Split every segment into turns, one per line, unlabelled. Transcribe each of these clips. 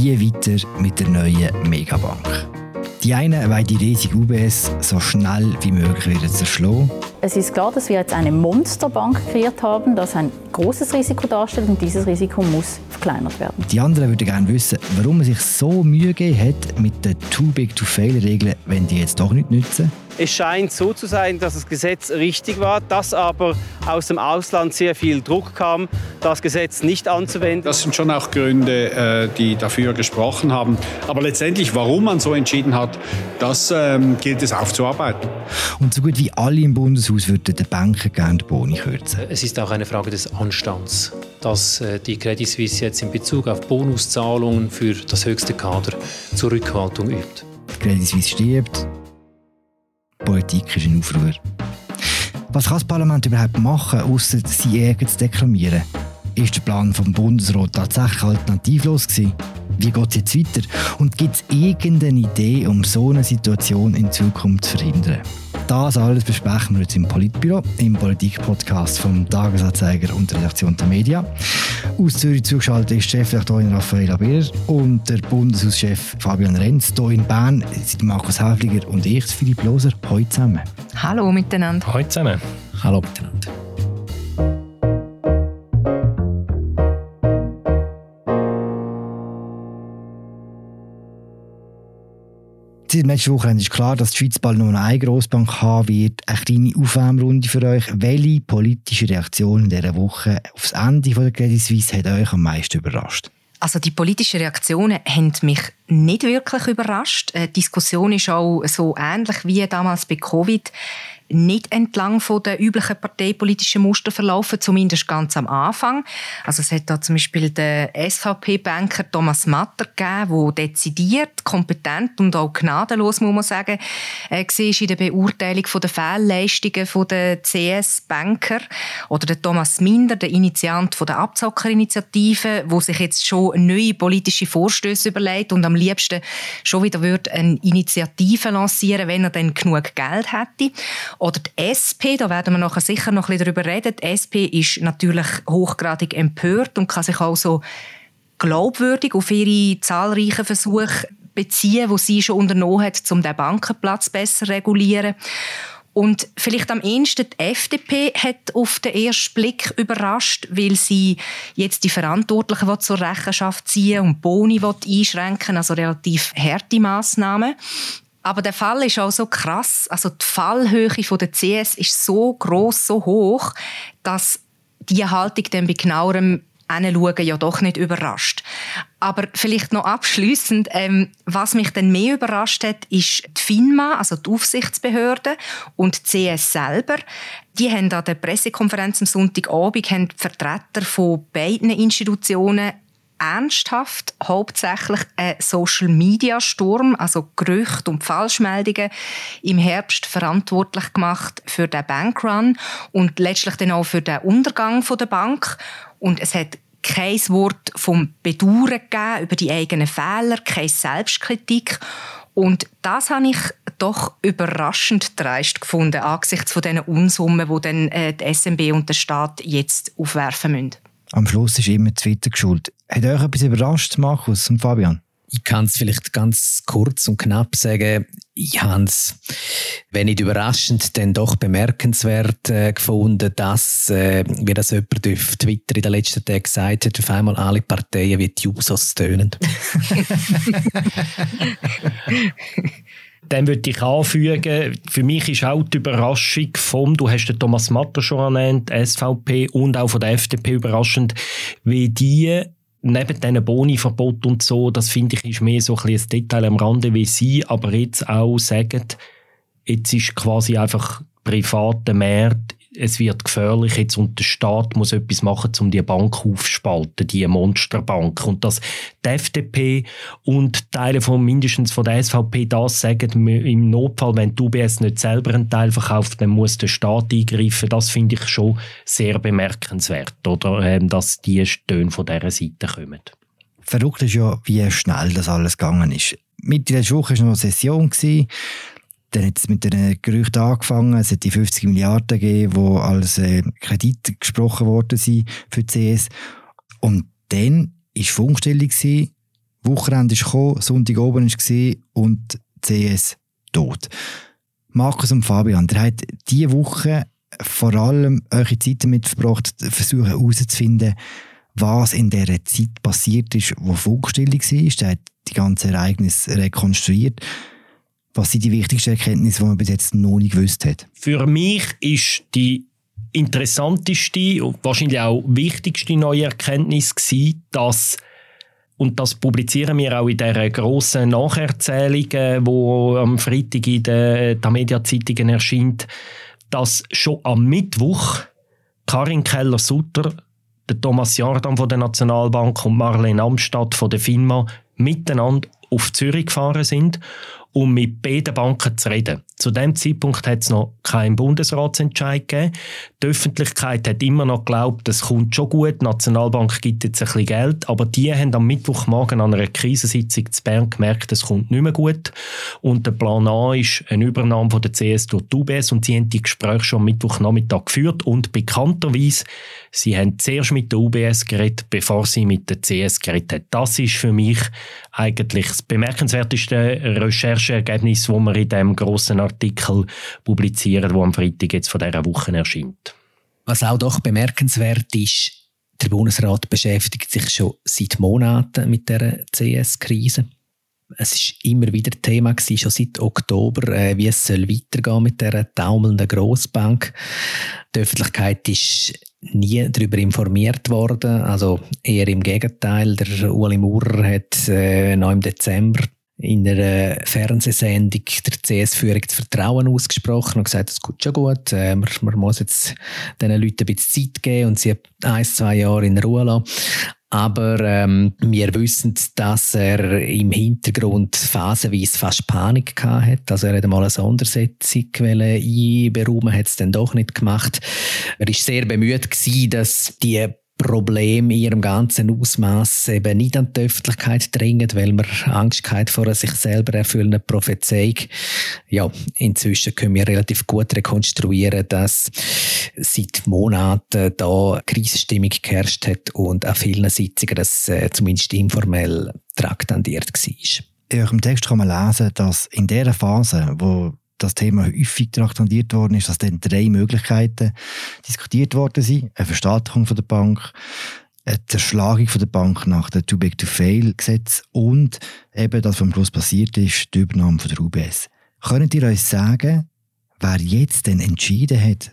wie weiter mit der neuen Megabank. Die einen wollen die riesige UBS so schnell wie möglich wieder zerschlagen.
Es ist klar, dass wir jetzt eine Monsterbank kreiert haben, das ein großes Risiko darstellt und dieses Risiko muss verkleinert werden.
Die anderen würden gerne wissen, warum man sich so Mühe gegeben hat mit den Too Big to Fail Regeln, wenn die jetzt doch nicht nützen.
Es scheint so zu sein, dass das Gesetz richtig war, dass aber aus dem Ausland sehr viel Druck kam, das Gesetz nicht anzuwenden.
Das sind schon auch Gründe, äh, die dafür gesprochen haben. Aber letztendlich, warum man so entschieden hat, das ähm, gilt es aufzuarbeiten.
Und so gut wie alle im Bundeshaus würden den Banken gerne die Boni kürzen.
Es ist auch eine Frage des Anstands, dass äh, die Credit Suisse jetzt in Bezug auf Bonuszahlungen für das höchste Kader Zurückhaltung übt.
Die Credit Suisse stirbt, Politik ist in Aufruhr. Was kann das Parlament überhaupt machen, außer sie Ärger zu deklamieren? Ist der Plan vom Bundesrat tatsächlich alternativlos gewesen? Wie geht es jetzt weiter? Und gibt es irgendeine Idee, um so eine Situation in Zukunft zu verhindern? Das alles besprechen wir jetzt im Politbüro, im Politik-Podcast vom Tagesanzeiger und der Redaktion der Media. Aus Zürich zugeschaltet ist Chefredaktorin Raffaella Birrer und der Bundeshauschef Fabian Renz. Hier in Bern sind Markus Häfliger und ich, Philipp Loser. Hallo zusammen.
Hallo miteinander.
Hallo zusammen.
Hallo miteinander. Seit letzter Woche ist klar, dass die Schweiz bald nur eine Grossbank haben wird. Eine kleine Aufwärmrunde für euch. Welche politische Reaktion in dieser Woche aufs Ende der Credit Suisse hat euch am meisten überrascht?
Also die politischen Reaktionen haben mich nicht wirklich überrascht. Äh, die Diskussion ist auch so ähnlich wie damals bei Covid nicht entlang von der üblichen parteipolitischen Muster verlaufen, zumindest ganz am Anfang. Also es hat da zum Beispiel den SVP-Banker Thomas Matter gegeben, der dezidiert, kompetent und auch gnadenlos, muss man sagen, äh, war in der Beurteilung der Fehlleistungen der CS-Banker. Oder der Thomas Minder, der Initiant der Abzockerinitiative, wo sich jetzt schon neue politische Vorstöße überlegt und am liebsten schon wieder eine Initiative lancieren, wenn er dann genug Geld hätte. Oder die SP, da werden wir nachher sicher noch ein bisschen darüber reden. Die SP ist natürlich hochgradig empört und kann sich auch so glaubwürdig auf ihre zahlreichen Versuche beziehen, die sie schon unternommen hat, um den Bankenplatz besser zu regulieren. Und vielleicht am ehesten die FDP hat auf den ersten Blick überrascht, weil sie jetzt die Verantwortlichen zur Rechenschaft ziehen und Boni einschränken, also relativ harte Massnahmen. Aber der Fall ist auch so krass. Also die Fallhöhe der CS ist so groß, so hoch, dass die Haltung dann bei genauerem Hinschauen ja doch nicht überrascht. Aber vielleicht noch abschließend, ähm, was mich dann mehr überrascht hat, ist die FINMA, also die Aufsichtsbehörde und die CS selber. Die haben an der Pressekonferenz am Sonntagabend haben Vertreter von beiden Institutionen ernsthaft hauptsächlich ein Social-Media-Sturm, also Gerüchte und Falschmeldungen, im Herbst verantwortlich gemacht für den Bankrun und letztlich dann auch für den Untergang der Bank. Und es hat kein Wort vom Bedauern gegeben über die eigenen Fehler, keine Selbstkritik. Und das habe ich doch überraschend dreist gefunden, angesichts von diesen Unsummen, die dann äh, die SMB und der Staat jetzt aufwerfen müssen.
Am Schluss ist immer Twitter geschuld. Hat euch etwas überrascht, Markus und Fabian?
Ich kann es vielleicht ganz kurz und knapp sagen. Ich habe es, wenn nicht überraschend, dann doch bemerkenswert äh, gefunden, dass, äh, wie das jemand auf Twitter in den letzten Tagen gesagt hat, auf einmal alle Parteien wie die Jusos tönen. Dann würde ich anfügen, für mich ist auch die Überraschung vom, du hast den Thomas Matter schon erwähnt, SVP und auch von der FDP überraschend, wie die neben diesen Boni-Verbot und so, das finde ich ist mehr so ein, ein Detail am Rande, wie sie aber jetzt auch sagen, jetzt ist quasi einfach privater Markt es wird gefährlich jetzt und der Staat muss etwas machen, um die Bank aufzuspalten, die Monsterbank. Und dass die FDP und Teile von mindestens von der SVP das sagen, im Notfall, wenn die UBS nicht selber einen Teil verkauft, dann muss der Staat eingreifen. Das finde ich schon sehr bemerkenswert, oder, ähm, dass die Töne von dieser Seite kommen.
Verrückt ist ja, wie schnell das alles gegangen ist. Mitte der Woche war noch eine Session. Dann hat es mit den Gerüchten angefangen. Es hat die 50 Milliarden gegeben, die als äh, Kredit gesprochen worden sind für die CS. Und dann war Funkstelle, die Wochenende ist gekommen, Sonntag oben war und CS tot. Markus und Fabian, ihr habt diese Woche vor allem eure Zeit damit verbracht, versuchen herauszufinden, was in dieser Zeit passiert ist, wo Funkstille war. Ihr habt die ganzen Ereignisse rekonstruiert. Was sind die wichtigsten Erkenntnisse, die man bis jetzt noch nicht gewusst hat?
Für mich ist die interessanteste und wahrscheinlich auch wichtigste neue Erkenntnis gewesen, dass und das publizieren wir auch in der grossen Nacherzählung, die am Freitag in den Media-Zeitungen erscheint, dass schon am Mittwoch Karin Keller-Sutter, Thomas Jordan von der Nationalbank und Marlene Amstadt von der FINMA miteinander auf Zürich gefahren sind um mit beiden Banken zu reden. Zu dem Zeitpunkt hat es noch keinen Bundesratsentscheid gegeben. Die Öffentlichkeit hat immer noch geglaubt, es kommt schon gut, die Nationalbank gibt jetzt ein bisschen Geld, aber die haben am Mittwochmorgen an einer Krisensitzung zu Bern gemerkt, es kommt nicht mehr gut. Und der Plan A ist eine Übernahme von der CS durch die UBS und sie haben die Gespräche schon am Mittwochnachmittag geführt und bekannterweise, sie haben zuerst mit der UBS geredet, bevor sie mit der CS geredet haben. Das ist für mich eigentlich das bemerkenswerteste Rechercheergebnis, das wir in diesem grossen Artikel publizieren, der am Freitag jetzt von dieser Woche erscheint.
Was auch doch bemerkenswert ist, der Bundesrat beschäftigt sich schon seit Monaten mit der CS-Krise. Es ist immer wieder Thema gewesen, schon seit Oktober, äh, wie es soll weitergehen mit der taumelnden Grossbank. Die Öffentlichkeit ist nie darüber informiert worden. Also eher im Gegenteil. Der Uli Maurer hat äh, noch im Dezember in einer Fernsehsendung der CS-Führung das Vertrauen ausgesprochen und gesagt, es geht schon gut, äh, man, man, muss jetzt diesen Leuten ein bisschen Zeit geben und sie ein, zwei Jahre in Ruhe lassen. Aber ähm, wir wissen, dass er im Hintergrund phasenweise fast Panik gehabt hat. Also er hat einmal eine Sondersetzung einberufen, hat es dann doch nicht gemacht. Er ist sehr bemüht gewesen, dass die Problem in ihrem ganzen Ausmaß eben nicht an die Öffentlichkeit dringen, weil man Angst hat vor einer sich selber erfüllenden Prophezeiung. Ja, inzwischen können wir relativ gut rekonstruieren, dass seit Monaten da Krisenstimmung geherrscht hat und an vielen Sitzungen das äh, zumindest informell traktandiert war.
In eurem Text kann man lesen, dass in der Phase, wo das Thema häufig traktandiert worden ist, dass dann drei Möglichkeiten diskutiert worden sind. Eine Verstaatlichung der Bank, eine Zerschlagung der Bank nach dem Too Big to Fail Gesetz und eben, das, was am Schluss passiert ist, die Übernahme von der UBS. Könnt ihr uns sagen, wer jetzt denn entschieden hat,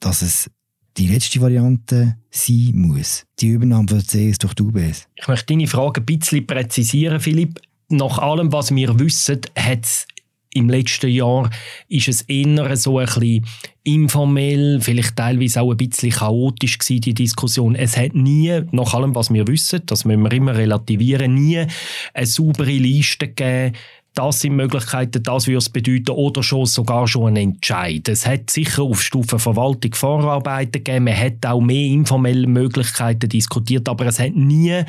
dass es die letzte Variante sein muss? Die Übernahme von der CS durch die UBS?
Ich möchte deine Frage ein bisschen präzisieren, Philipp. Nach allem, was wir wissen, hat es im letzten Jahr ist es eher so ein bisschen informell, vielleicht teilweise auch ein bisschen chaotisch gewesen, die Diskussion. Es hat nie, nach allem, was wir wissen, das müssen wir immer relativieren, nie eine saubere Liste gegeben, das sind Möglichkeiten, das würde es bedeuten, oder schon sogar schon ein Entscheid. Es hat sicher auf Stufe Verwaltung Vorarbeiten gegeben, man hat auch mehr informelle Möglichkeiten diskutiert, aber es hat nie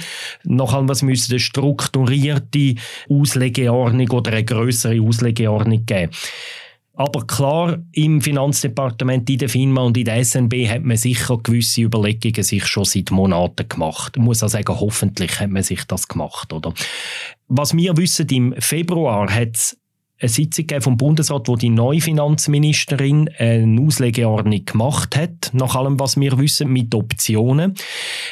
nach allem, was müssen, eine strukturierte Auslegeordnung oder eine größere Auslegeordnung geben. Aber klar, im Finanzdepartement, in der FINMA und in der SNB hat man sicher gewisse Überlegungen sich schon seit Monaten gemacht. Ich muss auch sagen, hoffentlich hat man sich das gemacht, oder? Was wir wissen, im Februar hat es eine Sitzung vom Bundesrat, wo die neue Finanzministerin eine Auslegeordnung gemacht hat, nach allem, was wir wissen, mit Optionen.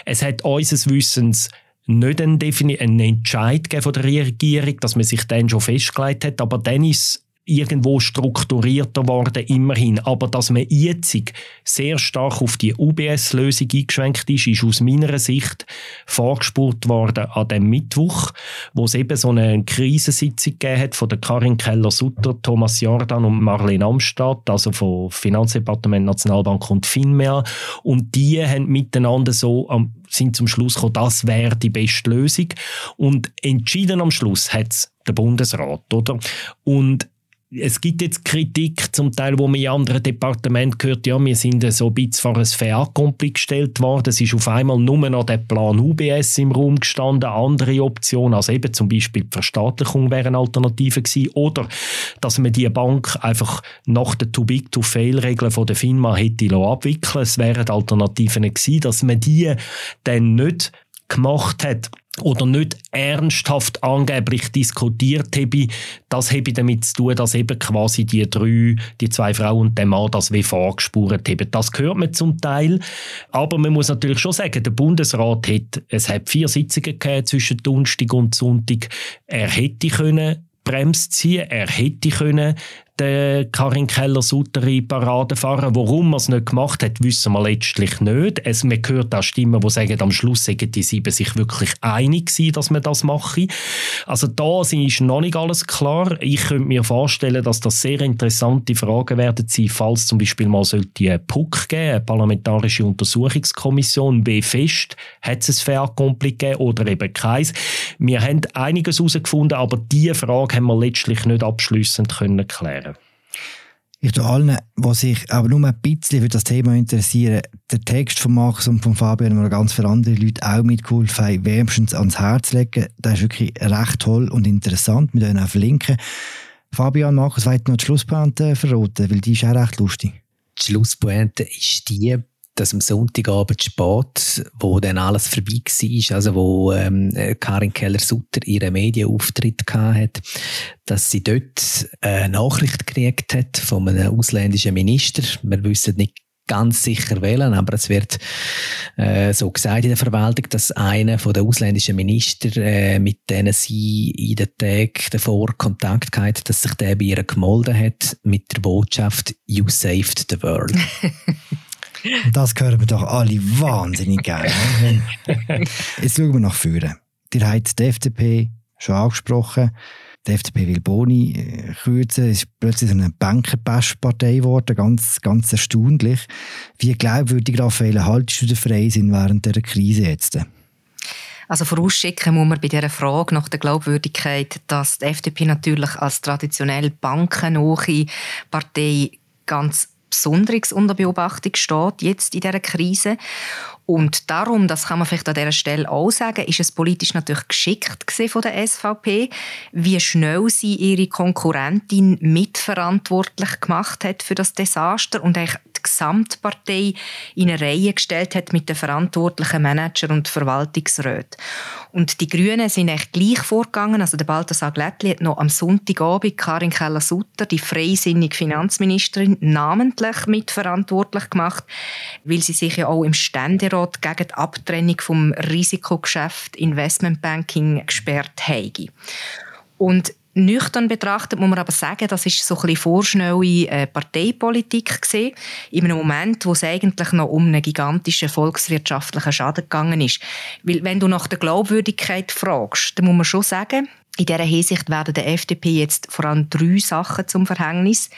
Es hat unseres Wissens nicht einen, Entscheid von der Regierung, dass man sich dann schon festgelegt hat, aber dann ist irgendwo strukturierter worden, immerhin. Aber dass man jetzt sehr stark auf die UBS-Lösung eingeschränkt ist, ist aus meiner Sicht vorgespurt worden an dem Mittwoch, wo es eben so eine Krisensitzung gegeben hat von der Karin Keller-Sutter, Thomas Jordan und Marlene Amstadt, also vom Finanzdepartement, Nationalbank und FINMEA. Und die haben miteinander so sind zum Schluss gekommen, das wäre die beste Lösung. Und entschieden am Schluss hat es der Bundesrat, oder? Und es gibt jetzt Kritik, zum Teil, wo man in anderen Departementen hört, ja, wir sind so ein bisschen vor ein Fait gestellt worden. Es ist auf einmal nur noch der Plan UBS im Raum gestanden, andere Optionen, also eben zum Beispiel die Verstaatlichung wäre eine Alternative gewesen, oder dass man die Bank einfach nach den Too-Big-to-Fail-Regeln von der FINMA hätte abwickeln Es wären Alternativen gewesen, dass man die dann nicht gemacht hat. Oder nicht ernsthaft angeblich diskutiert habe, das habe damit zu tun, dass eben quasi die drei, die zwei Frauen und der Mann das wie vorgespurt haben. Das gehört man zum Teil. Aber man muss natürlich schon sagen, der Bundesrat hat, es hat vier Sitzungen zwischen Donnerstag und Sonntag. Er hätte können Bremse ziehen. Er hätte können den Karin Keller-Sutter in Parade fahren. Warum er es nicht gemacht hat, wissen wir letztlich nicht. Es, man hört auch Stimmen, die sagen, am Schluss sagen die sieben sich wirklich einig gewesen, dass man das mache. Also da ist noch nicht alles klar. Ich könnte mir vorstellen, dass das sehr interessante Fragen werden sein, falls zum Beispiel mal sollte eine PUC geben, eine Parlamentarische Untersuchungskommission, wie fest hat es ein Fair-Accompli gegeben oder eben keins. Wir haben einiges herausgefunden, aber diese Frage haben wir letztlich nicht abschließend können klären
ich tue allen, die sich aber nur ein bisschen für das Thema interessieren, den Text von Markus und von Fabian und ganz viele andere Leute auch mitgeholfen haben, wärmstens ans Herz legen. Das ist wirklich recht toll und interessant. Wir können auch verlinken. Fabian, Markus, wollt noch die Schlusspointe verraten, weil die ist auch recht lustig.
Die Schlusspointe ist die, dass am Sonntagabend spät, wo dann alles vorbei war, also wo ähm, Karin Keller-Sutter ihren Medienauftritt hat, dass sie dort eine Nachricht gekriegt hat von einem ausländischen Minister. Wir wissen nicht ganz sicher wählen, aber es wird äh, so gesagt in der Verwaltung, dass einer von den ausländischen Minister, äh, mit denen sie in den Tagen davor Kontakt hatte, dass sich der bei ihr gemolden hat mit der Botschaft «You saved the world».
Das hören wir doch alle wahnsinnig gerne. Jetzt schauen wir nach vorne. Ihr habt die FDP schon angesprochen. Die FDP will Boni äh, kürzen. Es ist plötzlich eine Bankenpestpartei geworden. Ganz, ganz erstaunlich. Wie glaubwürdig, Raphael, haltest du den Freisinn während dieser Krise jetzt?
Also vorausschicken muss man bei dieser Frage nach der Glaubwürdigkeit, dass die FDP natürlich als traditionell bankennahe Partei ganz Besonderes unter Beobachtung steht, jetzt in dieser Krise. Und darum, das kann man vielleicht an dieser Stelle auch sagen, ist es politisch natürlich geschickt von der SVP, wie schnell sie ihre Konkurrentin mitverantwortlich gemacht hat für das Desaster und eigentlich Gesamtpartei in eine Reihe gestellt hat mit den verantwortlichen Manager und Verwaltungsräten. Und die Grünen sind echt gleich vorgegangen. Also der Balthasar Glättli hat noch am Sonntagabend Karin Keller-Sutter, die freisinnige Finanzministerin, namentlich mitverantwortlich gemacht, weil sie sich ja auch im Ständerat gegen die Abtrennung vom Risikogeschäft Investmentbanking gesperrt haben. Und Nüchtern betrachtet muss man aber sagen, das ist so ein bisschen vorschnelle äh, Parteipolitik gewesen, in einem Moment, wo es eigentlich noch um einen gigantischen volkswirtschaftlichen Schaden gegangen ist. Weil wenn du nach der Glaubwürdigkeit fragst, dann muss man schon sagen, in dieser Hinsicht werden der FDP jetzt vor allem drei Sachen zum Verhängnis.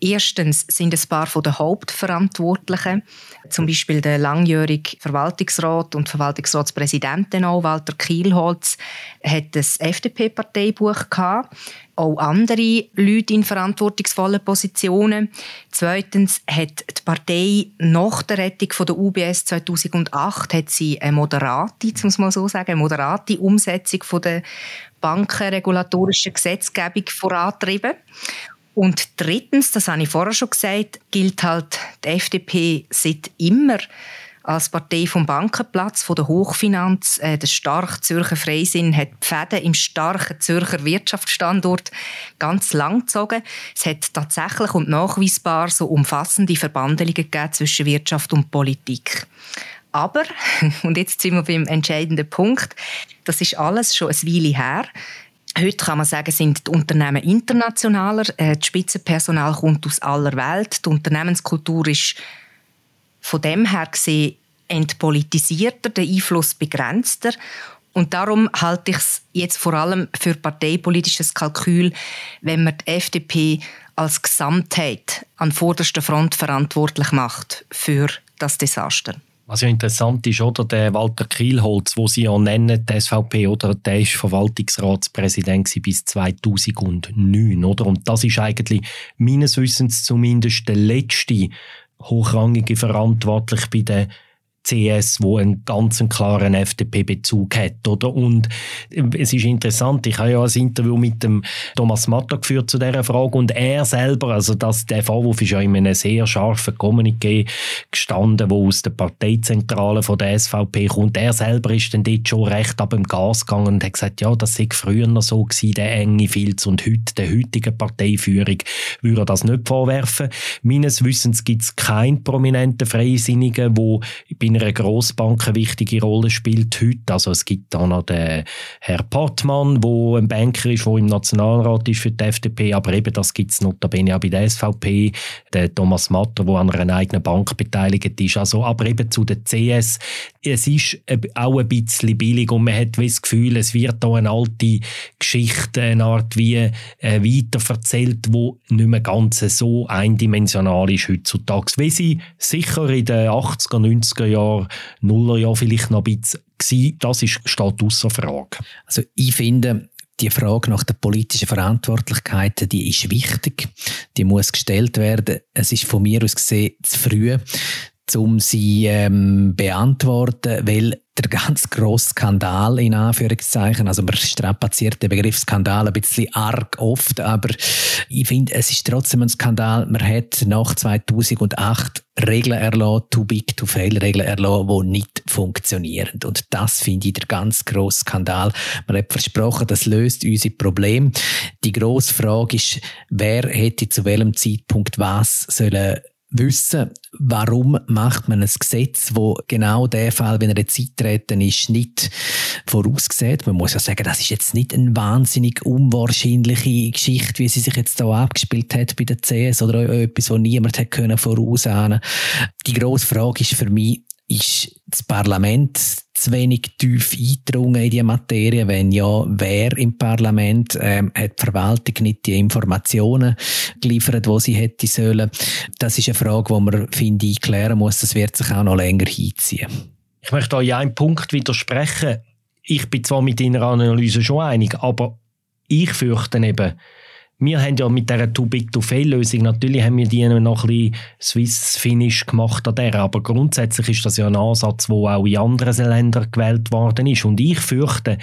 Erstens sind ein paar den Hauptverantwortlichen, zum Beispiel der langjährige Verwaltungsrat und Verwaltungsratspräsident Walter Kielholz, hat das FDP-Parteibuch gehabt. Auch andere Leute in verantwortungsvollen Positionen. Zweitens hat die Partei nach der Rettung der UBS 2008 hat sie eine moderate, muss man so sagen, eine moderate Umsetzung der bankenregulatorischen Gesetzgebung vorantrieben. Und drittens, das habe ich vorher schon gesagt, gilt halt die FDP seit immer als Partei vom Bankenplatz, von der Hochfinanz. Äh, der starke Zürcher Freisinn hat die Fäden im starken Zürcher Wirtschaftsstandort ganz lang gezogen. Es hat tatsächlich und nachweisbar so umfassende Verbandlungen gegeben zwischen Wirtschaft und Politik. Aber, und jetzt sind wir beim entscheidenden Punkt, das ist alles schon ein Weile her. Heute kann man sagen, sind die Unternehmen internationaler, äh, das Spitzenpersonal kommt aus aller Welt, die Unternehmenskultur ist von dem her gesehen entpolitisierter, der Einfluss begrenzter. Und darum halte ich es jetzt vor allem für parteipolitisches Kalkül, wenn man die FDP als Gesamtheit an vorderster Front verantwortlich macht für das Desaster.
Was ja interessant ist, oder der Walter Kielholz, wo Sie ja nennen, die SVP, oder der ist Verwaltungsratspräsident bis 2009, oder? Und das ist eigentlich meines Wissens zumindest der letzte hochrangige Verantwortliche bei der CS, wo einen ganz klaren FDP-Bezug hat, oder? Und es ist interessant, ich habe ja ein Interview mit dem Thomas Matter geführt zu dieser Frage und er selber, also das, der Vorwurf ist ja in einem sehr scharfen Kommuniqué gestanden, wo aus der Parteizentrale von der SVP kommt. Er selber ist dann dort schon recht ab dem Gas gegangen und hat gesagt, ja, das sei früher noch so gewesen, der enge Filz und heute, der heutigen Parteiführung, würde er das nicht vorwerfen. Meines Wissens gibt es keinen prominenten Freisinnigen, der bei einer Grossbank eine wichtige Rolle spielt heute. Also es gibt da noch den Herr Pottmann, der ein Banker ist, der im Nationalrat ist für die FDP, aber eben das gibt es notabene auch bei der SVP, der Thomas Matter, der an einer eigenen Bank beteiligt ist. Also, aber eben zu der CS, es ist auch ein bisschen billig und man hat das Gefühl, es wird da eine alte Geschichte, eine Art wie äh, weiterverzählt, wo nicht mehr ganz so eindimensional ist heutzutage, wie sie sicher in den 80er, 90er Jahren, Nuller Jahren vielleicht noch ein bisschen. Das ist, steht außer Frage.
Also ich finde, die Frage nach der politischen Verantwortlichkeit, die ist wichtig. Die muss gestellt werden. Es ist von mir aus gesehen zu früh, um sie ähm, beantworten, weil der ganz grosse Skandal in Anführungszeichen, also man strapaziert den Begriff Skandal ein bisschen arg oft, aber ich finde, es ist trotzdem ein Skandal. Man hat nach 2008 Regeln erlassen, too big to fail Regeln erlassen, die nicht funktionieren. Und das finde ich der ganz grosse Skandal. Man hat versprochen, das löst unsere Probleme. Die grosse Frage ist, wer hätte zu welchem Zeitpunkt was sollen wissen, warum macht man ein Gesetz, wo genau der Fall, wenn er jetzt eintreten ist, nicht vorausgesehen. Man muss ja sagen, das ist jetzt nicht eine wahnsinnig unwahrscheinliche Geschichte, wie sie sich jetzt da abgespielt hat bei der CS oder etwas, wo niemand hätte können vorausahnen. Die grosse Frage ist für mich, ist das Parlament zu wenig tief eingedrungen in die Materie? Wenn ja, wer im Parlament ähm, hat die Verwaltung nicht die Informationen geliefert, die sie hätte sollen? Das ist eine Frage, die man, finde ich, klären muss. Das wird sich auch noch länger hinziehen.
Ich möchte euch einen Punkt widersprechen. Ich bin zwar mit Ihrer Analyse schon einig, aber ich fürchte eben, wir haben ja mit dieser Too Big to Fail Lösung, natürlich haben wir die noch ein bisschen Swiss Finish gemacht an der, aber grundsätzlich ist das ja ein Ansatz, der auch in anderen Ländern gewählt worden ist. Und ich fürchte,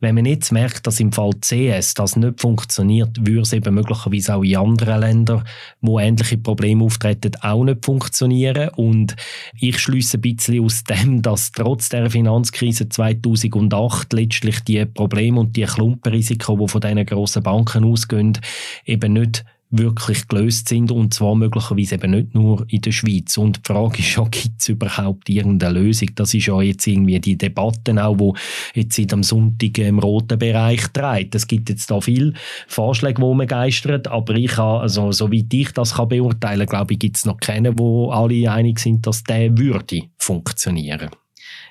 wenn man jetzt merkt, dass im Fall CS das nicht funktioniert, würde es eben möglicherweise auch in anderen Ländern, wo ähnliche Probleme auftreten, auch nicht funktionieren. Und ich schließe ein bisschen aus dem, dass trotz der Finanzkrise 2008 letztlich die Probleme und die Klumpenrisiken, die von diesen grossen Banken ausgehen, eben nicht wirklich gelöst sind und zwar möglicherweise eben nicht nur in der Schweiz. Und die Frage ist ja, gibt es überhaupt irgendeine Lösung? Das ist ja jetzt irgendwie die Debatte auch, wo jetzt seit am Sonntag im roten Bereich dreht. Es gibt jetzt da viele Vorschläge, die man geistert, aber ich habe, also soweit ich das kann beurteilen, glaube ich, gibt es noch keinen, wo alle einig sind, dass der würde funktionieren.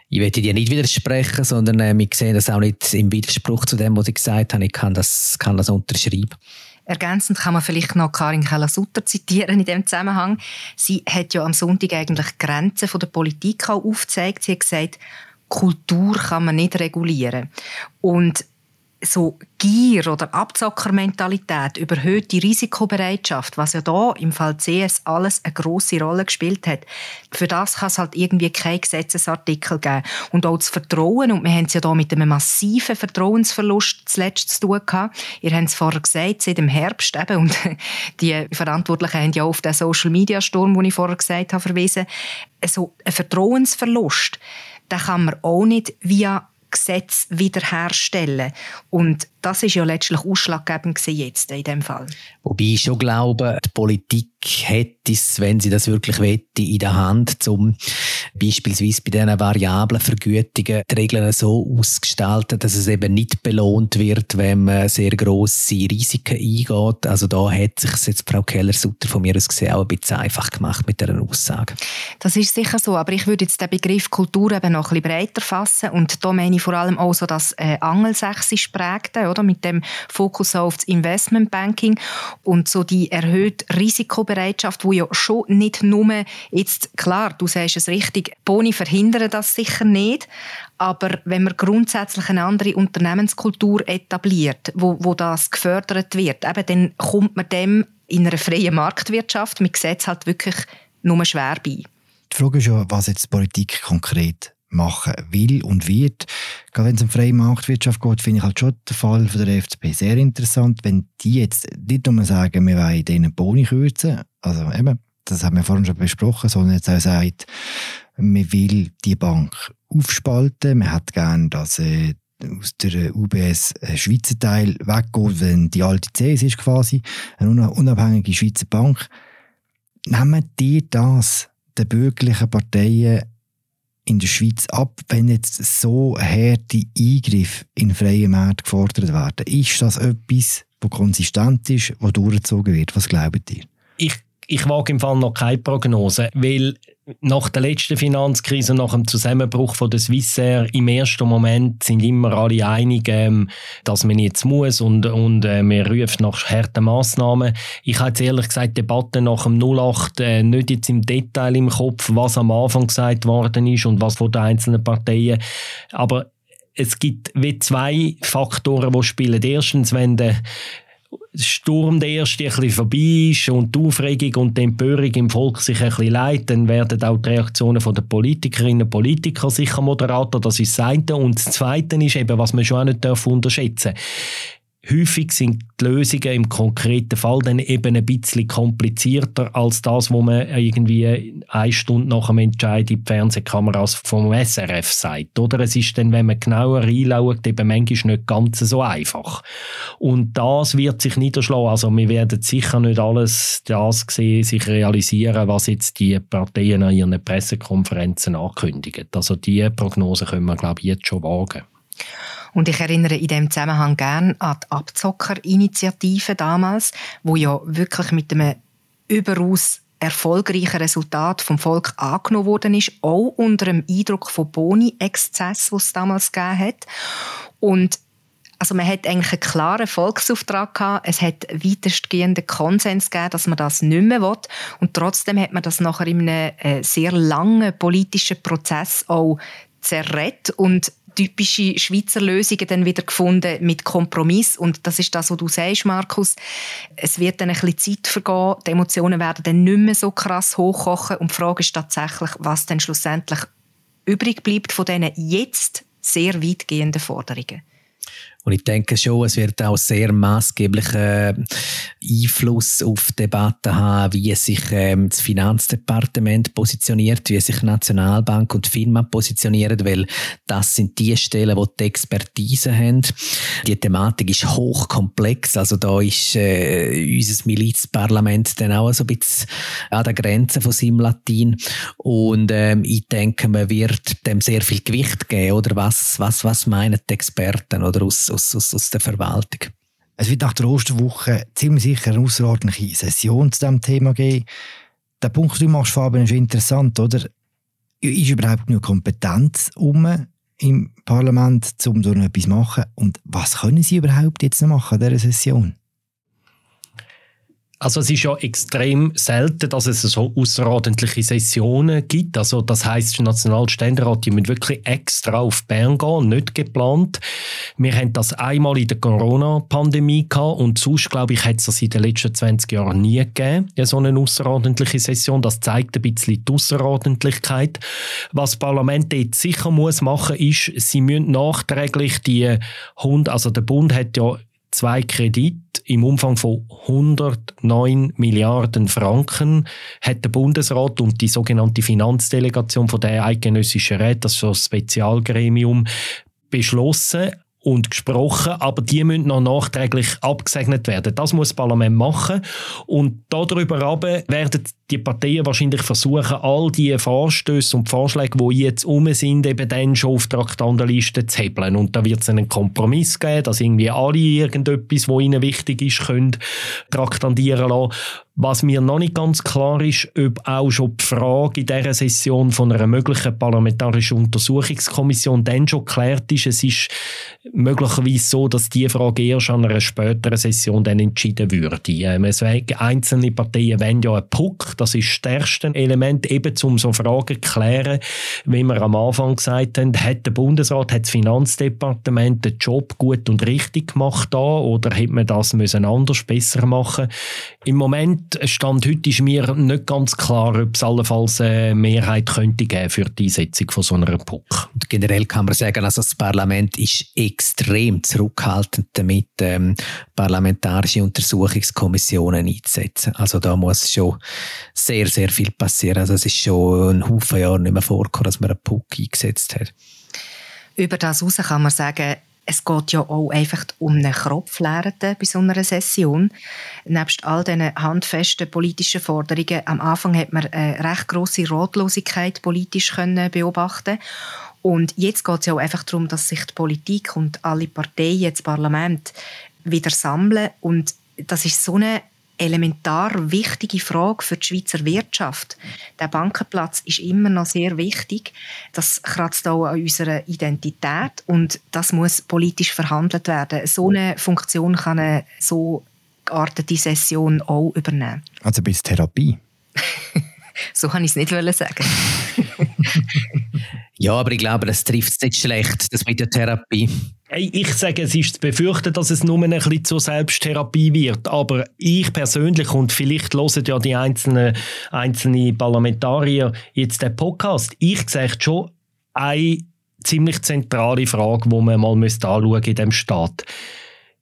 Ich werde dir nicht widersprechen, sondern äh, wir sehen das auch nicht im Widerspruch zu dem, was ich gesagt habe. Ich kann das, kann das unterschreiben.
Ergänzend kann man vielleicht noch Karin Keller-Sutter zitieren in dem Zusammenhang. Sie hat ja am Sonntag eigentlich Grenzen von der Politik auch aufgezeigt. Sie hat gesagt, Kultur kann man nicht regulieren. Und so Gier oder Abzockermentalität, überhöhte Risikobereitschaft, was ja da im Fall CS alles eine große Rolle gespielt hat, für das kann es halt irgendwie keinen Gesetzesartikel geben. Und auch das Vertrauen, und wir haben es ja da mit einem massiven Vertrauensverlust zuletzt zu tun gehabt. Ihr habt es vorher gesagt, seit dem Herbst eben, und die Verantwortlichen haben ja auf den Social-Media-Sturm, den ich vorher gesagt habe, verwiesen. Also ein Vertrauensverlust, den kann man auch nicht via Gesetz wiederherstellen. Und das ist ja letztlich ausschlaggebend jetzt in dem Fall.
Wobei ich schon glaube, die Politik hätte es, wenn sie das wirklich wette, in der Hand, um beispielsweise bei diesen variablen Vergütungen die Regeln so ausgestalten, dass es eben nicht belohnt wird, wenn man sehr grosse Risiken eingeht. Also da hat sich jetzt Frau Keller-Sutter von mir aus gesehen auch ein bisschen einfach gemacht mit dieser Aussage.
Das ist sicher so, aber ich würde jetzt den Begriff Kultur eben noch ein bisschen breiter fassen und da meine ich vor allem auch so das äh, angelsächsisch prägte, oder? Mit dem Fokus auf das Investmentbanking und so die erhöhte Risikobereitschaft, wo ja schon nicht nur jetzt, klar, du sagst es richtig, Boni verhindern das sicher nicht, aber wenn man grundsätzlich eine andere Unternehmenskultur etabliert, wo, wo das gefördert wird, eben, dann kommt man dem in einer freien Marktwirtschaft mit Gesetz halt wirklich nur schwer bei.
Die
Die Frage ist ja, was jetzt Politik konkret machen will und wird. Gerade wenn es um freie Marktwirtschaft geht, finde ich halt schon den Fall von der FDP sehr interessant, wenn die jetzt nicht nur sagen, wir wollen denen Boni kürzen, also eben, das haben wir vorhin schon besprochen, sondern jetzt auch sagt, man will die Bank aufspalten, man hat gern, dass äh, aus der UBS Schweizer Teil weggeht, wenn die alte CS ist quasi, eine unabhängige Schweizer Bank. Nehmen die das den bürgerlichen Parteien in der Schweiz ab, wenn jetzt so harte Eingriffe in freie Märkte gefordert werden? Ist das etwas, das konsistent ist, das durchgezogen wird? Was glaubt ihr?
Ich, ich wage im Fall noch keine Prognose, weil nach der letzten Finanzkrise, nach dem Zusammenbruch von der Swissair, im ersten Moment sind immer alle einig, ähm, dass man jetzt muss und, und äh, man ruft nach harten Massnahmen. Ich habe jetzt ehrlich gesagt Debatten nach dem 08 äh, nicht jetzt im Detail im Kopf, was am Anfang gesagt worden ist und was von den einzelnen Parteien. Aber es gibt wie zwei Faktoren, die spielen. Erstens, wenn der Sturm der erste ein bisschen vorbei ist und die Aufregung und die Empörung im Volk sich ein bisschen leitet, dann werden auch die Reaktionen der Politikerinnen und Politiker sicher moderater. Das ist das eine. Und das Zweite ist eben, was man schon auch nicht unterschätzen darf häufig sind die Lösungen im konkreten Fall dann eben ein bisschen komplizierter als das, was man irgendwie eine Stunde nach dem Entscheid in die Fernsehkameras vom SRF sagt. Oder es ist dann, wenn man genauer reinschaut, eben manchmal nicht ganz so einfach. Und das wird sich niederschlagen. Also wir werden sicher nicht alles das sehen, sich realisieren, was jetzt die Parteien an ihren Pressekonferenzen ankündigen. Also diese Prognose können wir, glaube ich, jetzt schon wagen.
Und ich erinnere in dem Zusammenhang gern an die Abzocker-Initiative damals, wo ja wirklich mit einem überaus erfolgreichen Resultat vom Volk angenommen worden ist, auch unter dem Eindruck von Boni-Exzess, was es damals gegeben hat. Und also man hat eigentlich einen klaren Volksauftrag gehabt. Es hat weitestgehenden Konsens gegeben, dass man das nicht mehr will. Und trotzdem hat man das nachher in einem äh, sehr langen politischen Prozess auch zerrett und typische Schweizer Lösungen dann wieder gefunden mit Kompromiss. Und das ist das, was du sagst, Markus. Es wird dann ein bisschen Zeit vergehen, die Emotionen werden dann nicht mehr so krass hochkochen und die Frage ist tatsächlich, was dann schlussendlich übrig bleibt von diesen jetzt sehr weitgehenden Forderungen.
Und ich denke schon, es wird auch sehr maßgeblichen Einfluss auf die Debatte haben, wie sich ähm, das Finanzdepartement positioniert, wie sich die Nationalbank und die FINMA positionieren, weil das sind die Stellen, wo die Expertise haben. Die Thematik ist hochkomplex, also da ist äh, unser Milizparlament dann auch so ein bisschen an der Grenze von seinem Latin und ähm, ich denke, man wird dem sehr viel Gewicht geben, oder? Was, was, was meinen die Experten oder? Aus aus, aus, aus der Verwaltung.
Es wird nach der Osterwoche ziemlich sicher eine außerordentliche Session zu diesem Thema geben. Der Punkt, den du machst, Fabian, ist interessant, oder? Ist überhaupt genug Kompetenz um im Parlament, um so etwas zu machen? Und was können sie überhaupt jetzt noch machen in dieser Session?
Also es ist ja extrem selten, dass es so außerordentliche Sessionen gibt. Also das heißt, der Nationalständerat, die müssen wirklich extra auf Bern gehen, nicht geplant. Wir haben das einmal in der Corona-Pandemie gehabt und sonst, glaube ich, hat es das in den letzten 20 Jahren nie gegeben, so eine außerordentliche Session. Das zeigt ein bisschen die Außerordentlichkeit. Was das Parlament jetzt sicher muss machen, ist, sie müssen nachträglich die Hund, also der Bund hat ja zwei Kredite im Umfang von 109 Milliarden Franken hat der Bundesrat und die sogenannte Finanzdelegation von der Eidgenössischen Rat, das ist so ein Spezialgremium, beschlossen, und gesprochen, aber die müssen noch nachträglich abgesegnet werden. Das muss das Parlament machen und darüber werden die Parteien wahrscheinlich versuchen, all die Vorstöße und Vorschläge, die jetzt um sind, eben dann schon auf die Traktandenliste zu hebeln. Und da wird es einen Kompromiss geben, dass irgendwie alle irgendetwas, was ihnen wichtig ist, können traktandieren lassen. Was mir noch nicht ganz klar ist, ob auch schon die Frage in dieser Session von einer möglichen parlamentarischen Untersuchungskommission dann schon geklärt ist. Es ist möglicherweise so, dass diese Frage erst an einer späteren Session dann entschieden würde. Ähm, einzelne Parteien wollen ja einen Puck Das ist das erste Element, eben um so Fragen zu klären, wie wir am Anfang gesagt haben, hat der Bundesrat, hat das Finanzdepartement den Job gut und richtig gemacht da oder hätte man das müssen anders, besser machen Im Moment, Stand heute, ist mir nicht ganz klar, ob es allenfalls eine Mehrheit könnte geben für die Einsetzung von so einer PUC.
Und generell kann man sagen, also das Parlament ist extrem zurückhaltend damit, ähm, parlamentarische Untersuchungskommissionen einzusetzen. Also da muss schon sehr, sehr viel passieren. Also es ist schon ein Haufen Jahre nicht mehr vorgekommen, dass man einen PUC eingesetzt hat.
Über das heraus kann man sagen, es geht ja auch einfach um eine Kropflehrende bei so einer Session. Nebst all diesen handfesten politischen Forderungen, am Anfang hat man eine recht grosse Ratlosigkeit politisch können beobachten und jetzt geht es ja auch einfach darum, dass sich die Politik und alle Parteien, das Parlament wieder sammeln und das ist so eine elementar wichtige Frage für die Schweizer Wirtschaft. Der Bankenplatz ist immer noch sehr wichtig. Das kratzt auch an unserer Identität und das muss politisch verhandelt werden. So eine Funktion kann eine so geartete Session auch übernehmen.
Also bis Therapie?
so kann ich es nicht sagen.
ja, aber ich glaube, das trifft es nicht schlecht, das mit der Therapie.
Hey, ich sage, es ist zu befürchten, dass es nur ein bisschen zur Selbsttherapie wird. Aber ich persönlich, und vielleicht hören ja die einzelnen, einzelnen Parlamentarier jetzt den Podcast, ich sehe schon eine ziemlich zentrale Frage, die man mal anschauen müsste in diesem Staat.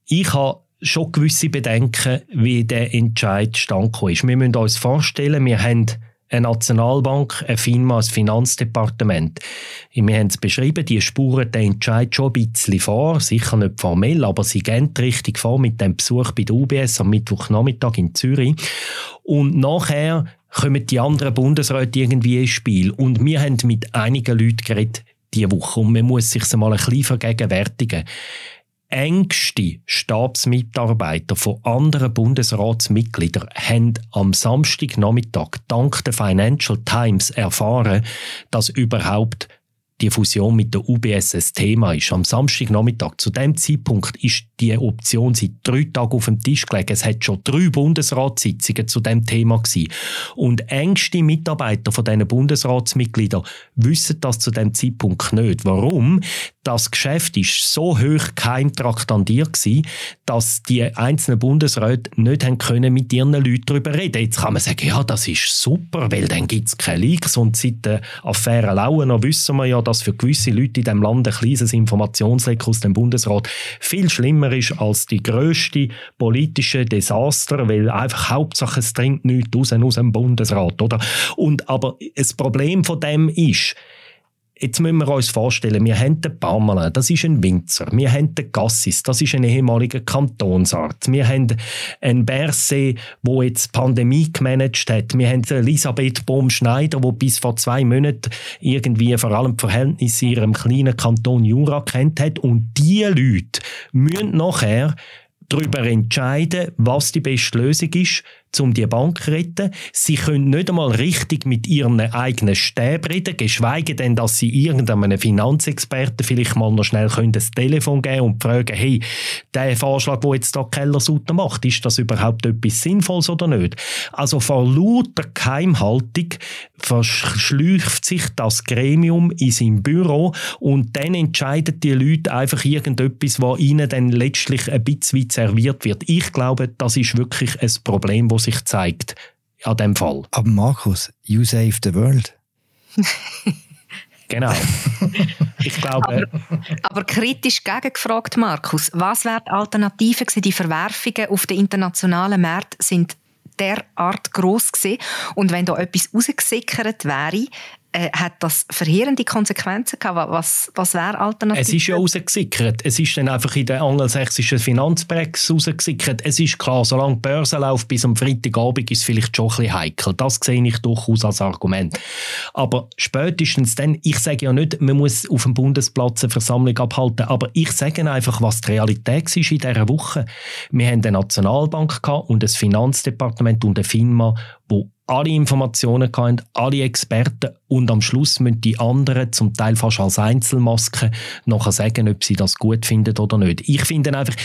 Ich habe schon gewisse Bedenken, wie der Entscheid stand ist. Wir müssen uns vorstellen, wir haben eine Nationalbank, eine FINMA, ein Finanzdepartement. Wir haben es beschrieben, die spuren den Entscheid schon ein bisschen vor, sicher nicht formell, aber sie gehen richtig vor mit dem Besuch bei der UBS am Mittwochnachmittag in Zürich. Und nachher kommen die anderen Bundesräte irgendwie ins Spiel. Und wir haben mit einigen Leuten geredet diese Woche und man muss sich mal ein bisschen vergegenwärtigen engste Stabsmitarbeiter von anderen Bundesratsmitgliedern haben am Samstagnachmittag dank der Financial Times erfahren, dass überhaupt die Fusion mit der UBS ein Thema ist. Am Samstagnachmittag, zu dem Zeitpunkt, ist die Option seit drei Tagen auf dem Tisch gelegen. Es hat schon drei Bundesratssitzungen zu dem Thema gewesen. Und engste Mitarbeiter von diesen Bundesratsmitgliedern wissen das zu dem Zeitpunkt nicht. Warum? Das Geschäft ist so hoch kein traktandiert gewesen, dass die einzelnen Bundesräte nicht haben können mit ihren Leuten darüber reden. Jetzt kann man sagen, ja, das ist super, weil dann gibt es keine Leaks und seit der Affäre Lauener wissen wir ja, dass für gewisse Leute in diesem Land ein kleines Informationsleck aus dem Bundesrat viel schlimmer ist als die grösste politische Desaster, weil einfach Hauptsache es dringt nichts raus aus dem Bundesrat, oder? Und aber das Problem von dem ist, Jetzt müssen wir uns vorstellen, wir haben den Pamela, das ist ein Winzer. Wir haben den Gassis, das ist ein ehemaliger Kantonsarzt. Wir haben einen Berset, der jetzt die Pandemie gemanagt hat. Wir haben Elisabeth Bohm-Schneider, die bis vor zwei Monaten irgendwie vor allem die Verhältnisse in ihrem kleinen Kanton Jura kennt hat. Und diese Leute müssen nachher darüber entscheiden, was die beste Lösung ist um die Bank zu retten. Sie können nicht einmal richtig mit ihren eigenen Stäben reden, geschweige denn, dass sie irgendeinem Finanzexperten vielleicht mal noch schnell können das Telefon geben und fragen, hey, der Vorschlag, wo jetzt da Kellersutter macht, ist das überhaupt etwas Sinnvolles oder nicht? Also vor lauter Geheimhaltung verschläuft sich das Gremium in seinem Büro und dann entscheiden die Leute einfach irgendetwas, was ihnen dann letztlich ein bisschen serviert wird. Ich glaube, das ist wirklich ein Problem, das sich zeigt an dem Fall.
Aber Markus, you save the world.
Genau. ich glaube.
Aber, aber, kritisch gegengefragt, Markus, was wäre die Alternative gewesen? Die Verwerfungen auf den internationalen Märkten sind derart groß gewesen. Und wenn da etwas rausgesickert wäre, äh, hat das verheerende Konsequenzen gehabt? Was, was wäre alternativ?
Es ist ja rausgesickert. Es ist dann einfach in der angelsächsischen Finanzpreis rausgesickert. Es ist klar, solange die Börse läuft bis am Freitagabend, ist es vielleicht schon ein bisschen heikel. Das sehe ich durchaus als Argument. Aber spätestens dann, ich sage ja nicht, man muss auf dem Bundesplatz eine Versammlung abhalten, aber ich sage einfach, was die Realität ist in dieser Woche. Wir haben eine Nationalbank und ein Finanzdepartement und eine FINMA, wo alle Informationen hatten, alle Experten und am Schluss müssen die anderen, zum Teil fast als Einzelmasken, nachher sagen, ob sie das gut finden oder nicht. Ich finde einfach,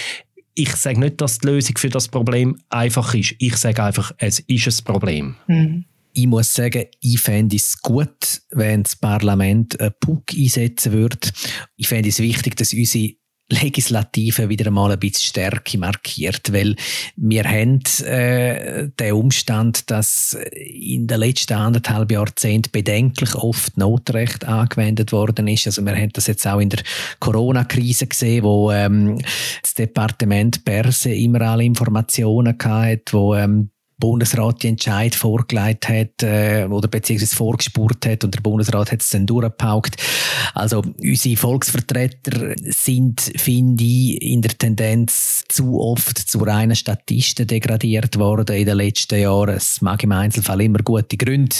ich sage nicht, dass die Lösung für das Problem einfach ist. Ich sage einfach, es ist ein Problem.
Mhm.
ich muss sagen, ich fände es gut, wenn das Parlament einen Puck einsetzen würde. Ich fände es wichtig, dass unsere Legislative wieder einmal ein bisschen Stärke markiert, weil wir haben äh, den Umstand, dass in den letzten anderthalb Jahrzehnten bedenklich oft Notrecht angewendet worden ist. Also wir haben das jetzt auch in der Corona-Krise gesehen, wo ähm, das Departement Perse immer alle Informationen hatte, wo ähm, Bundesrat die Entscheid vorgelegt hat äh, oder beziehungsweise vorgespurt hat und der Bundesrat hat es dann durchgepaukt. Also unsere Volksvertreter sind, finde ich, in der Tendenz zu oft zu reinen Statisten degradiert worden in den letzten Jahren. Es mag im Einzelfall immer gute Gründe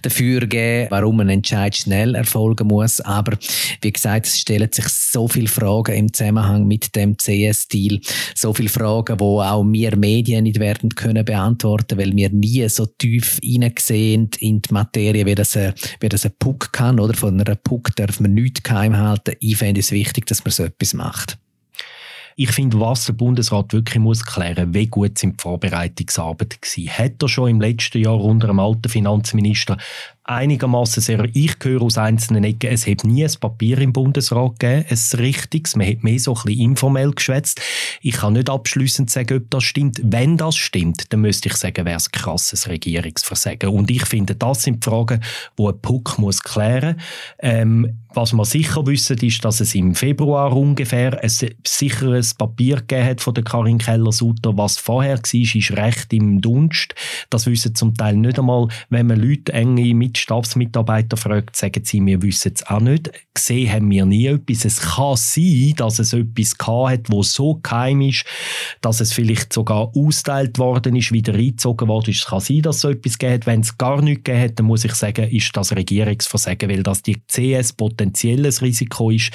dafür geben, warum ein Entscheid schnell erfolgen muss. Aber wie gesagt, es stellen sich so viele Fragen im Zusammenhang mit dem CS-Deal. So viele Fragen, wo auch wir Medien nicht werden können beantworten Antworten, weil wir nie so tief hineinsehen in die Materie, wie das, ein, wie das ein Puck kann. Oder? Von einer Puck darf man nichts geheim halten. Ich fände es wichtig, dass man so etwas macht.
Ich finde, was der Bundesrat wirklich muss klären, wie gut sind die Vorbereitungsarbeiten gewesen. Hat er schon im letzten Jahr unter dem alten Finanzminister einigermaßen sehr. Ich höre aus einzelnen Ecken, es hat nie ein Papier im Bundesrat gegeben, ein richtiges. Man hat mehr so ein bisschen informell geschwätzt. Ich kann nicht abschließend sagen, ob das stimmt. Wenn das stimmt, dann müsste ich sagen, wäre es ein krasses Regierungsversagen. Und ich finde, das sind die Fragen, die ein Puck muss klären ähm, was wir sicher wissen, ist, dass es im Februar ungefähr ein sicheres Papier gegeben hat von der Karin Keller-Sutter. Was vorher war, ist recht im Dunst. Das wissen zum Teil nicht einmal, wenn man Leute enge mit Stabsmitarbeiter fragt, sagen sie, wir wissen es auch nicht. Gesehen haben wir nie etwas. Es kann sein, dass es etwas hat, wo so geheim ist, dass es vielleicht sogar austeilt worden ist, wieder eingezogen worden ist. Es kann sein, dass es so etwas gegeben Wenn es gar nichts gegeben hat, dann muss ich sagen, ist das Regierungsversagen, weil das die CS potenzielles Risiko ist.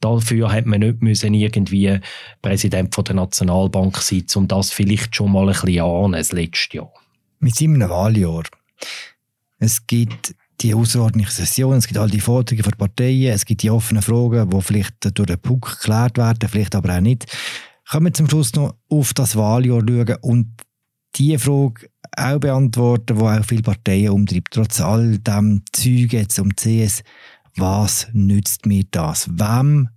Dafür hat man nicht müssen irgendwie Präsident von der Nationalbank sein, um das vielleicht schon mal ein bisschen ahnen, das letzte Jahr.
Mit seinem Wahljahr es gibt die außerordentliche Session, es gibt all die Forderungen von Parteien, es gibt die offenen Fragen, die vielleicht durch den Puck geklärt werden, vielleicht aber auch nicht. Können wir zum Schluss noch auf das Wahljahr schauen und die Frage auch beantworten, die auch viele Parteien umtreibt. Trotz all dem Zeug jetzt um CS, was nützt mir das? Wem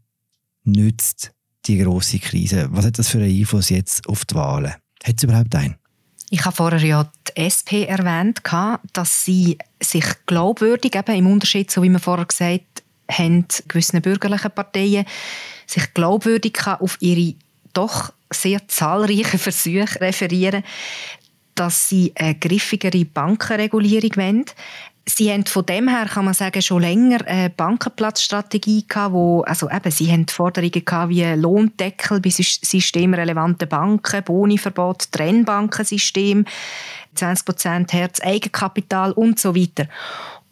nützt die große Krise? Was hat das für einen Einfluss jetzt auf die Wahlen? Hat es überhaupt einen?
Ich habe vorher ja die SP erwähnt, dass sie sich glaubwürdig, eben im Unterschied, so wie wir vorher gesagt haben, gewissen bürgerlichen Parteien, sich glaubwürdig auf ihre doch sehr zahlreichen Versuche referieren, dass sie eine griffigere Bankenregulierung wollen. Sie haben von dem her, kann man sagen, schon länger eine Bankenplatzstrategie gehabt, wo, also eben, sie haben Forderungen gehabt wie Lohndeckel bei systemrelevanten Banken, Boniverbot, Trennbankensystem, 20% Herz Eigenkapital und so weiter.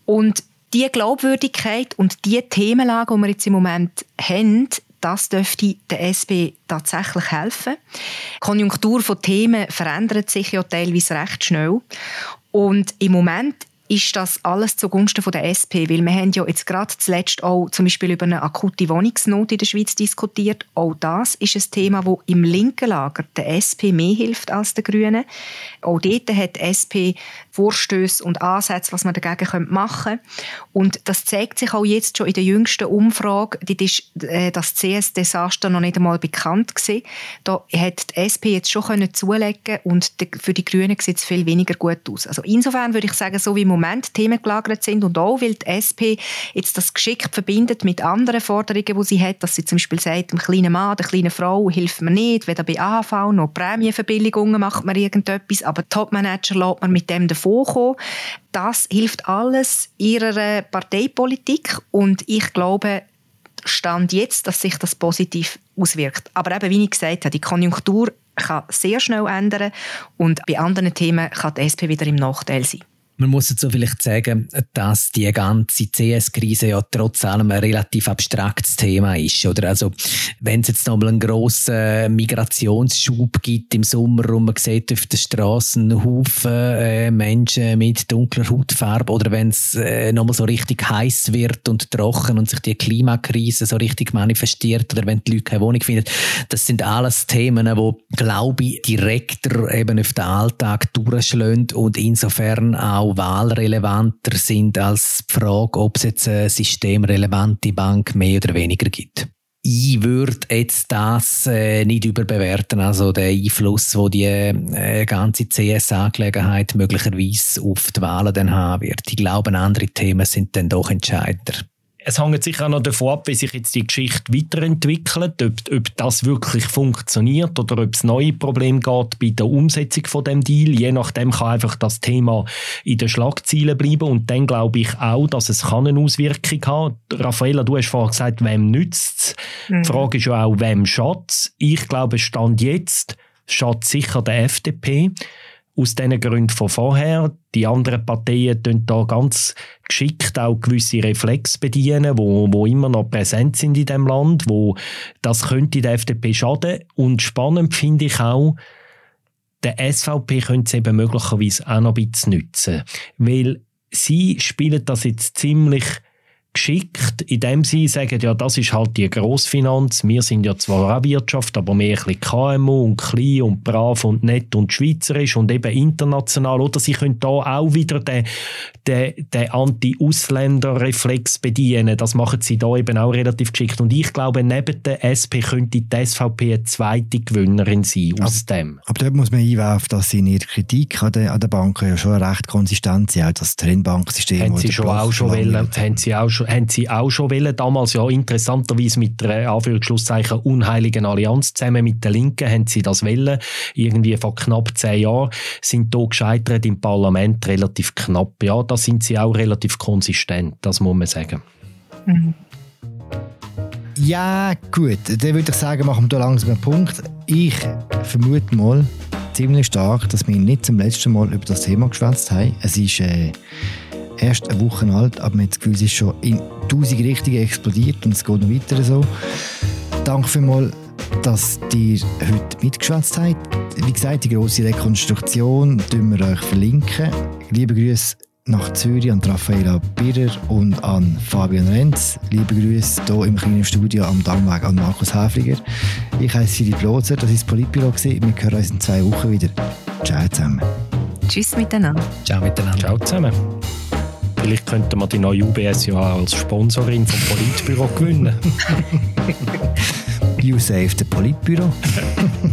Und die Glaubwürdigkeit und die Themenlage, die wir jetzt im Moment haben, das dürfte der SP tatsächlich helfen. Die Konjunktur von Themen verändert sich ja teilweise recht schnell. Und im Moment ist das alles zugunsten der SP, weil wir haben ja jetzt gerade zuletzt auch zum Beispiel über eine akute Wohnungsnot in der Schweiz diskutiert. Auch das ist ein Thema, wo im linken Lager der SP mehr hilft als der Grünen. Auch dort hat die SP Vorstöße und Ansätze, was man dagegen machen könnte. Und das zeigt sich auch jetzt schon in der jüngsten Umfrage. Dort ist äh, das CS-Desaster noch nicht einmal bekannt gewesen. Da hat die SP jetzt schon können zulegen und für die Grünen sieht es viel weniger gut aus. Also insofern würde ich sagen, so wie im Moment Themen gelagert sind und auch, weil die SP jetzt das geschickt verbindet mit anderen Forderungen, die sie hat, dass sie zum Beispiel sagt, dem kleinen Mann, der kleinen Frau hilft man nicht, weder bei AHV noch Prämienverbilligungen macht man irgendetwas, aber Topmanager lässt man mit dem davonkommen. Das hilft alles ihrer Parteipolitik und ich glaube, Stand jetzt, dass sich das positiv auswirkt. Aber eben, wie ich gesagt habe, die Konjunktur kann sehr schnell ändern und bei anderen Themen kann die SP wieder im Nachteil sein.
Man muss so vielleicht sagen, dass die ganze CS-Krise ja trotz allem ein relativ abstraktes Thema ist. Oder? Also, wenn es jetzt nochmal einen grossen Migrationsschub gibt im Sommer und man sieht auf den Straßen Haufen äh, Menschen mit dunkler Hautfarbe oder wenn es äh, nochmal so richtig heiß wird und trocken und sich die Klimakrise so richtig manifestiert oder wenn die Leute keine Wohnung finden, das sind alles Themen, die, glaube ich, direkter eben auf den Alltag durchschlagen und insofern auch wahlrelevanter sind als die Frage, ob es jetzt eine systemrelevante Bank mehr oder weniger gibt. Ich würde jetzt das äh, nicht überbewerten, also den Einfluss, wo die äh, ganze CS-Angelegenheit möglicherweise auf die Wahlen dann haben wird. Ich glaube, andere Themen sind dann doch entscheidender
es hängt sicher auch noch davon ab, wie sich jetzt die Geschichte weiterentwickelt, ob, ob das wirklich funktioniert oder ob es neue Probleme geht bei der Umsetzung von dem Deal. Je nachdem kann einfach das Thema in den Schlagzeilen bleiben und dann glaube ich auch, dass es kann eine Auswirkung haben. Raffaella, du hast vorhin gesagt, wem nützt es? Mhm. Die Frage ist ja auch, wem schadet Ich glaube, Stand jetzt schadet sicher der FDP aus den Gründen von vorher. Die anderen Parteien tun da ganz geschickt auch gewisse Reflexe bedienen, wo, wo immer noch präsent sind in dem Land, wo das könnte der FDP schaden. Und spannend finde ich auch, der SVP könnte es eben möglicherweise auch noch ein bisschen nützen, weil sie spielen das jetzt ziemlich geschickt, in dem sie sagen, ja, das ist halt die Grossfinanz. Wir sind ja zwar auch Wirtschaft, aber mehr ein bisschen KMU und klein und brav und nett und schweizerisch und eben international. Oder sie können da auch wieder den, den, den Anti-Ausländer-Reflex bedienen. Das machen sie da eben auch relativ geschickt. Und ich glaube, neben der SP könnte die SVP eine zweite Gewinnerin sein aus
aber,
dem.
Aber dort muss man einwerfen, dass sie in ihrer Kritik an den, an den Banken ja schon recht konsistent sind. Auch das Trennbanksystem.
Haben sie schon auch schon wollen, haben sie auch schon schon, haben sie auch schon wollen. Damals ja interessanterweise mit der Anführungsschlusszeichen unheiligen Allianz zusammen mit der Linken haben sie das wollen. Irgendwie vor knapp zehn Jahren sind da gescheitert im Parlament relativ knapp. Ja, da sind sie auch relativ konsistent, das muss man sagen. Mhm.
Ja, gut. Dann würde ich sagen, machen wir da langsam einen Punkt. Ich vermute mal ziemlich stark, dass wir nicht zum letzten Mal über das Thema geschwätzt haben. Es ist äh, erst eine Woche alt, aber man hat das Gefühl, es ist schon in tausend Richtungen explodiert und es geht noch weiter so. Danke vielmals, dass ihr heute mitgeschwätzt habt. Wie gesagt, die grosse Rekonstruktion verlinken wir euch verlinken. Liebe Grüße nach Zürich an Raffaella Birrer und an Fabian Renz. Liebe Grüße hier im kleinen Studio am Dammweg an Markus Häfliger. Ich heiße Philipp Lozer, das ist das Politbüro. Wir hören uns in zwei Wochen wieder. Ciao zusammen.
Tschüss miteinander.
Ciao miteinander.
Ciao zusammen. Vielleicht könnte man die neue UBS ja auch als Sponsorin vom Politbüro gewinnen.
you save the Politbüro.